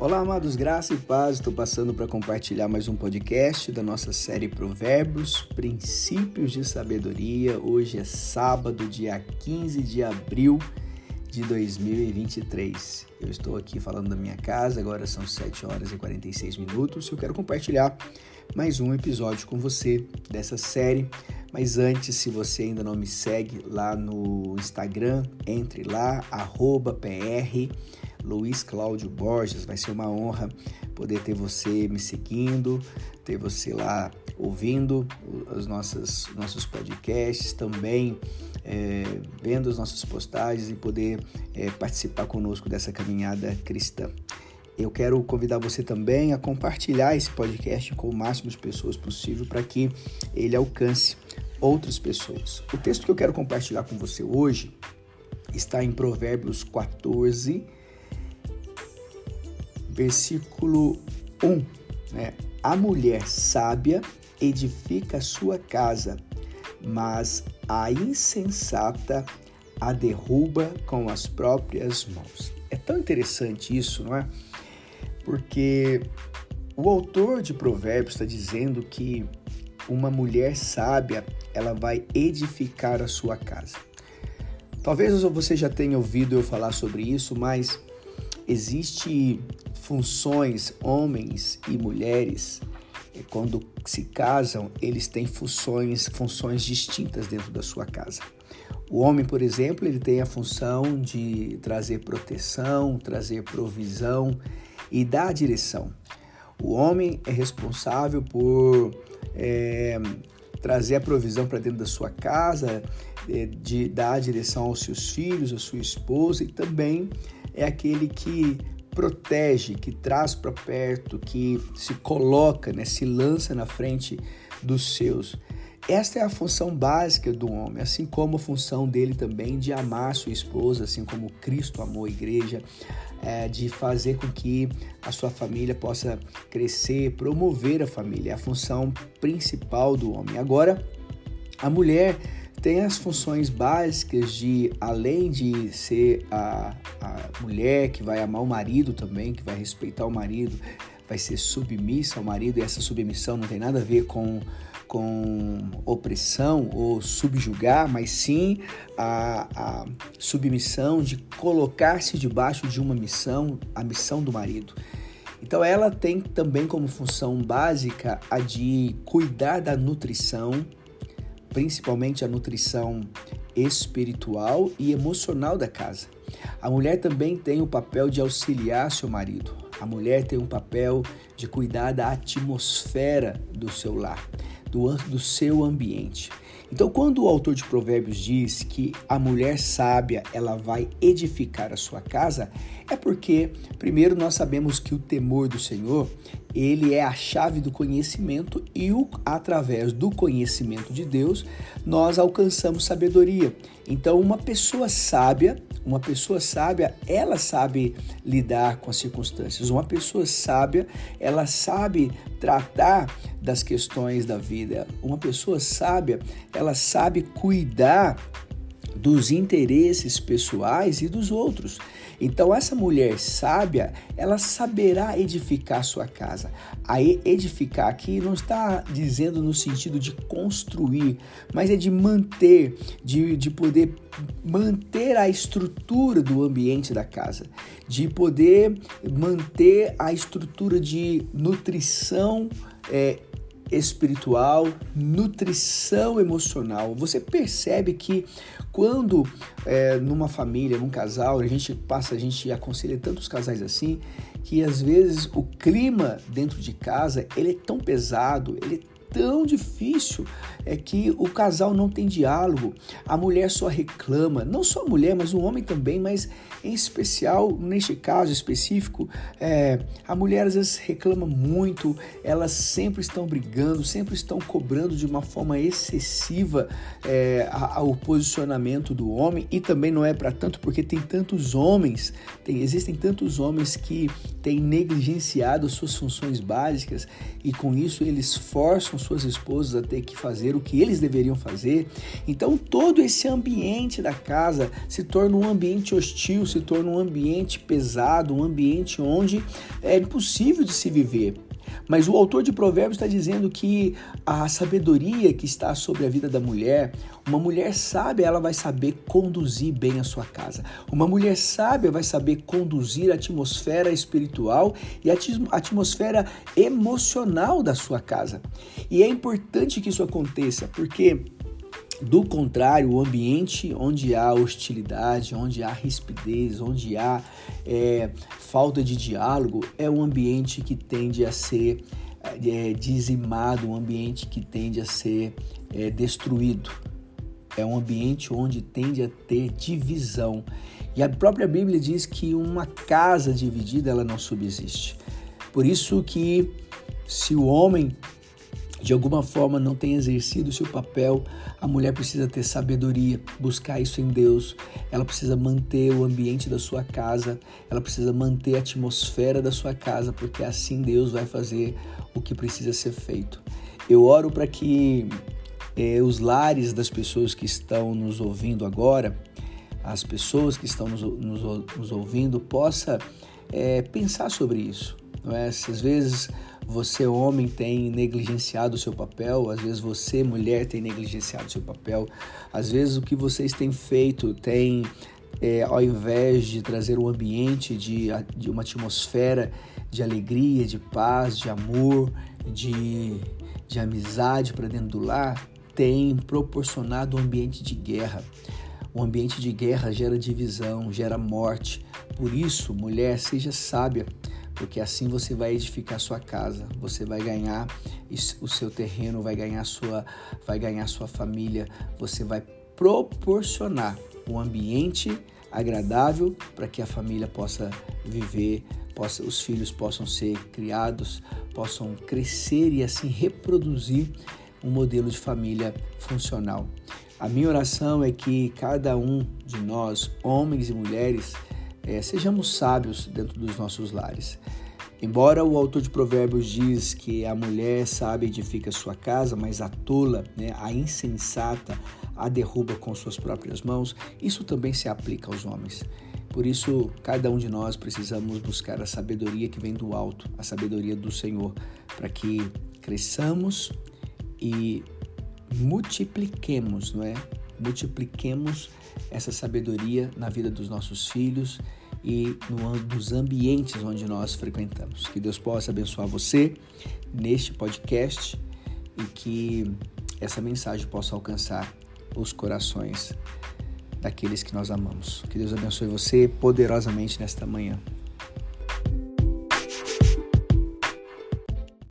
Olá, amados, graça e paz. Estou passando para compartilhar mais um podcast da nossa série Provérbios, Princípios de Sabedoria. Hoje é sábado, dia 15 de abril de 2023. Eu estou aqui falando da minha casa, agora são 7 horas e 46 minutos. Eu quero compartilhar mais um episódio com você dessa série. Mas antes, se você ainda não me segue lá no Instagram, entre lá, arroba PR Luiz Cláudio Borges. Vai ser uma honra poder ter você me seguindo, ter você lá ouvindo os nossos, nossos podcasts, também é, vendo as nossas postagens e poder é, participar conosco dessa caminhada cristã. Eu quero convidar você também a compartilhar esse podcast com o máximo de pessoas possível para que ele alcance outras pessoas. O texto que eu quero compartilhar com você hoje está em Provérbios 14, versículo 1. Né? A mulher sábia edifica sua casa, mas a insensata a derruba com as próprias mãos. É tão interessante isso, não é? Porque o autor de Provérbios está dizendo que uma mulher sábia ela vai edificar a sua casa. Talvez você já tenha ouvido eu falar sobre isso, mas existe funções, homens e mulheres, quando se casam, eles têm funções, funções distintas dentro da sua casa. O homem, por exemplo, ele tem a função de trazer proteção, trazer provisão e dar direção. O homem é responsável por é, trazer a provisão para dentro da sua casa, é, de dar a direção aos seus filhos, à sua esposa e também é aquele que protege, que traz para perto, que se coloca, né, se lança na frente dos seus. Esta é a função básica do homem, assim como a função dele também de amar sua esposa, assim como Cristo amou a igreja, é, de fazer com que a sua família possa crescer, promover a família, é a função principal do homem. Agora, a mulher tem as funções básicas de, além de ser a, a mulher que vai amar o marido também, que vai respeitar o marido, vai ser submissa ao marido, e essa submissão não tem nada a ver com, com opressão ou subjugar, mas sim a, a submissão de colocar-se debaixo de uma missão, a missão do marido. Então ela tem também como função básica a de cuidar da nutrição principalmente a nutrição espiritual e emocional da casa. A mulher também tem o papel de auxiliar seu marido. A mulher tem um papel de cuidar da atmosfera do seu lar, do, do seu ambiente. Então, quando o autor de Provérbios diz que a mulher sábia ela vai edificar a sua casa, é porque primeiro nós sabemos que o temor do Senhor ele é a chave do conhecimento e o, através do conhecimento de Deus nós alcançamos sabedoria. Então, uma pessoa sábia, uma pessoa sábia, ela sabe lidar com as circunstâncias. Uma pessoa sábia, ela sabe tratar das questões da vida. Uma pessoa sábia, ela sabe cuidar dos interesses pessoais e dos outros. Então essa mulher sábia, ela saberá edificar sua casa. Aí edificar aqui não está dizendo no sentido de construir, mas é de manter, de, de poder manter a estrutura do ambiente da casa, de poder manter a estrutura de nutrição é, espiritual, nutrição emocional. Você percebe que quando é, numa família, num casal, a gente passa, a gente aconselha tantos casais assim, que às vezes o clima dentro de casa ele é tão pesado, ele é tão difícil é que o casal não tem diálogo, a mulher só reclama, não só a mulher, mas o homem também, mas em especial, neste caso específico, é, a mulher às vezes reclama muito, elas sempre estão brigando, sempre estão cobrando de uma forma excessiva é, o posicionamento do homem. E também não é para tanto porque tem tantos homens, tem, existem tantos homens que têm negligenciado suas funções básicas e com isso eles forçam forçam suas esposas a ter que fazer o que eles deveriam fazer. Então, todo esse ambiente da casa se torna um ambiente hostil, se torna um ambiente pesado, um ambiente onde é impossível de se viver. Mas o autor de Provérbios está dizendo que a sabedoria que está sobre a vida da mulher, uma mulher sábia, ela vai saber conduzir bem a sua casa. Uma mulher sábia vai saber conduzir a atmosfera espiritual e a atmosfera emocional da sua casa. E é importante que isso aconteça, porque do contrário, o ambiente onde há hostilidade, onde há rispidez, onde há é, falta de diálogo, é um ambiente que tende a ser é, dizimado, um ambiente que tende a ser é, destruído. É um ambiente onde tende a ter divisão. E a própria Bíblia diz que uma casa dividida ela não subsiste. Por isso que se o homem de alguma forma não tem exercido seu papel, a mulher precisa ter sabedoria, buscar isso em Deus. Ela precisa manter o ambiente da sua casa, ela precisa manter a atmosfera da sua casa, porque assim Deus vai fazer o que precisa ser feito. Eu oro para que eh, os lares das pessoas que estão nos ouvindo agora, as pessoas que estão nos, nos, nos ouvindo, possa eh, pensar sobre isso. Não é? Às vezes você, homem, tem negligenciado o seu papel, às vezes você, mulher, tem negligenciado o seu papel, às vezes o que vocês têm feito tem, é, ao invés de trazer um ambiente de, de uma atmosfera de alegria, de paz, de amor, de, de amizade para dentro do lar, tem proporcionado um ambiente de guerra. O ambiente de guerra gera divisão, gera morte. Por isso, mulher, seja sábia porque assim você vai edificar sua casa, você vai ganhar o seu terreno, vai ganhar sua, vai ganhar sua família, você vai proporcionar um ambiente agradável para que a família possa viver, possa, os filhos possam ser criados, possam crescer e assim reproduzir um modelo de família funcional. A minha oração é que cada um de nós, homens e mulheres, é, sejamos sábios dentro dos nossos lares. Embora o autor de Provérbios diz que a mulher sábia edifica sua casa, mas a tola, né, a insensata, a derruba com suas próprias mãos, isso também se aplica aos homens. Por isso, cada um de nós precisamos buscar a sabedoria que vem do alto, a sabedoria do Senhor, para que cresçamos e multipliquemos, não é? Multipliquemos essa sabedoria na vida dos nossos filhos e no, nos ambientes onde nós frequentamos. Que Deus possa abençoar você neste podcast e que essa mensagem possa alcançar os corações daqueles que nós amamos. Que Deus abençoe você poderosamente nesta manhã.